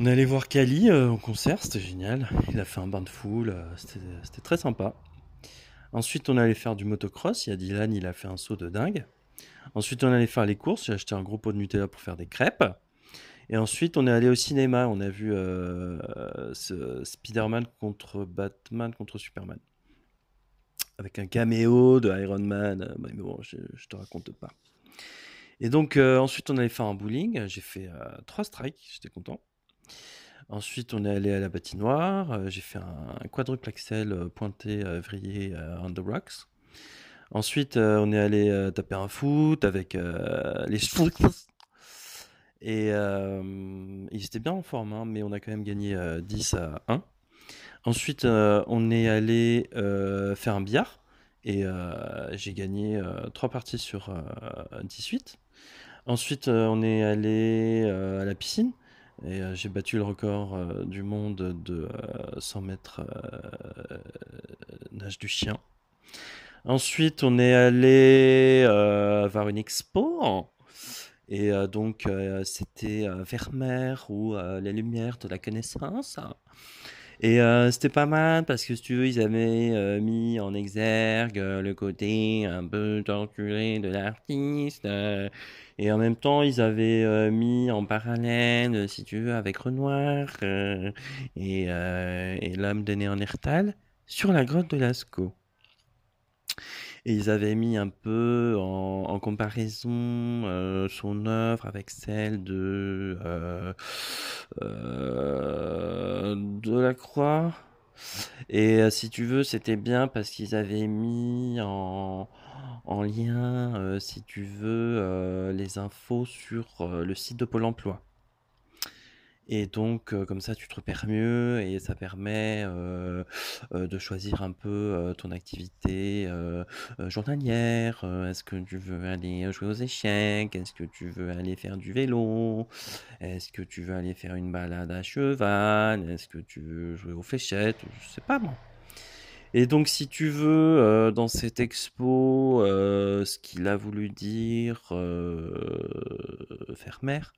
On est allé voir Kali euh, au concert, c'était génial. Il a fait un bain de foule, euh, c'était très sympa. Ensuite, on est allé faire du motocross. Il y a Dylan, il a fait un saut de dingue. Ensuite, on est allé faire les courses. J'ai acheté un gros pot de Nutella pour faire des crêpes. Et ensuite, on est allé au cinéma. On a vu euh, Spider-Man contre Batman contre Superman. Avec un caméo de Iron Man. Mais bon, je, te raconte pas. Et donc, ensuite, on allé faire un bowling. J'ai fait trois strikes. J'étais content. Ensuite, on est allé à la patinoire. Euh, J'ai fait un, un quadruple axel euh, pointé euh, vrillé euh, on the rocks. Ensuite, euh, on est allé euh, taper un foot avec euh, les Schwulz. Et euh, ils étaient bien en forme, hein, mais on a quand même gagné euh, 10 à 1. Ensuite, euh, on est allé euh, faire un billard. Et euh, j'ai gagné euh, 3 parties sur euh, 18. Ensuite, euh, on est allé euh, à la piscine. Et euh, j'ai battu le record euh, du monde de euh, 100 mètres euh, nage du chien. Ensuite, on est allé voir une expo. Et donc, c'était Vermeer ou Les Lumières de la connaissance. Et euh, c'était pas mal parce que si tu veux, ils avaient euh, mis en exergue euh, le côté un peu torturé de l'artiste. et en même temps, ils avaient mis en parallèle, si tu veux, avec Renoir et, et l'homme de Néandertal sur la grotte de Lascaux. Et ils avaient mis un peu en, comparaison son œuvre avec celle de Delacroix. Et euh, si tu veux, c'était bien parce qu'ils avaient mis en, en lien, euh, si tu veux, euh, les infos sur le site de Pôle Emploi. Et donc, euh, comme ça, tu te repères mieux et ça permet euh, euh, de choisir un peu ton activité journalière. Est-ce que tu veux aller jouer aux échecs? Est-ce que tu veux aller faire du vélo? Est-ce que tu veux aller faire une balade à cheval? Est-ce que tu veux jouer aux fléchettes? Je sais pas moi. Et donc, si tu veux, dans cette expo, ce qu'il a voulu dire, euh, Vermeer,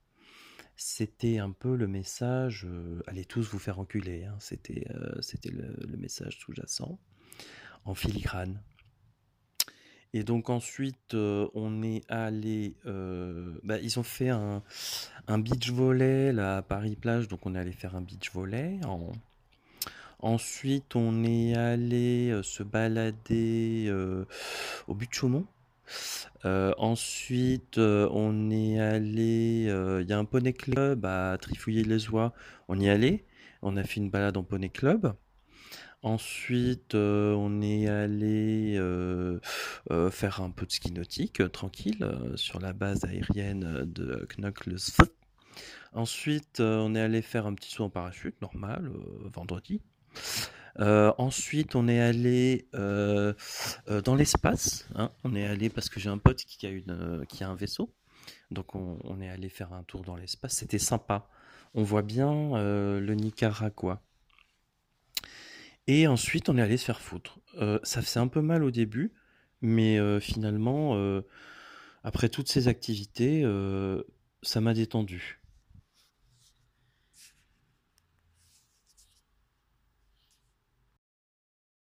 c'était un peu le message, euh, allez tous vous faire enculer, hein, c'était euh, c'était le, message sous-jacent, en filigrane. Et donc ensuite, euh, on est allé, bah, ils ont fait un, beach volley là à Paris-Plage, donc on est allé faire un beach volley. En... Ensuite, on est allé se balader au but de Chaumont. Euh, ensuite, euh, on est allé. euh, Il y a un poney club à Trifouiller-les-Oies. On y est allé. On a fait une balade en poney club. Ensuite, euh, on est allé euh, euh, faire un peu de ski nautique, euh, tranquille, euh, sur la base aérienne de Knockelsfurt. Ensuite, euh, on est allé faire un petit saut en parachute, normal, euh, vendredi. Euh, ensuite, on est allé euh, euh, dans l'espace. hein. On est allé parce que j'ai un pote qui a, une, qui a un vaisseau. Donc, on, on est allé faire un tour dans l'espace. C'était sympa. On voit bien le Nicaragua. Et ensuite, on est allé se faire foutre. Ça faisait un peu mal au début, mais finalement, après toutes ces activités, ça m'a détendu.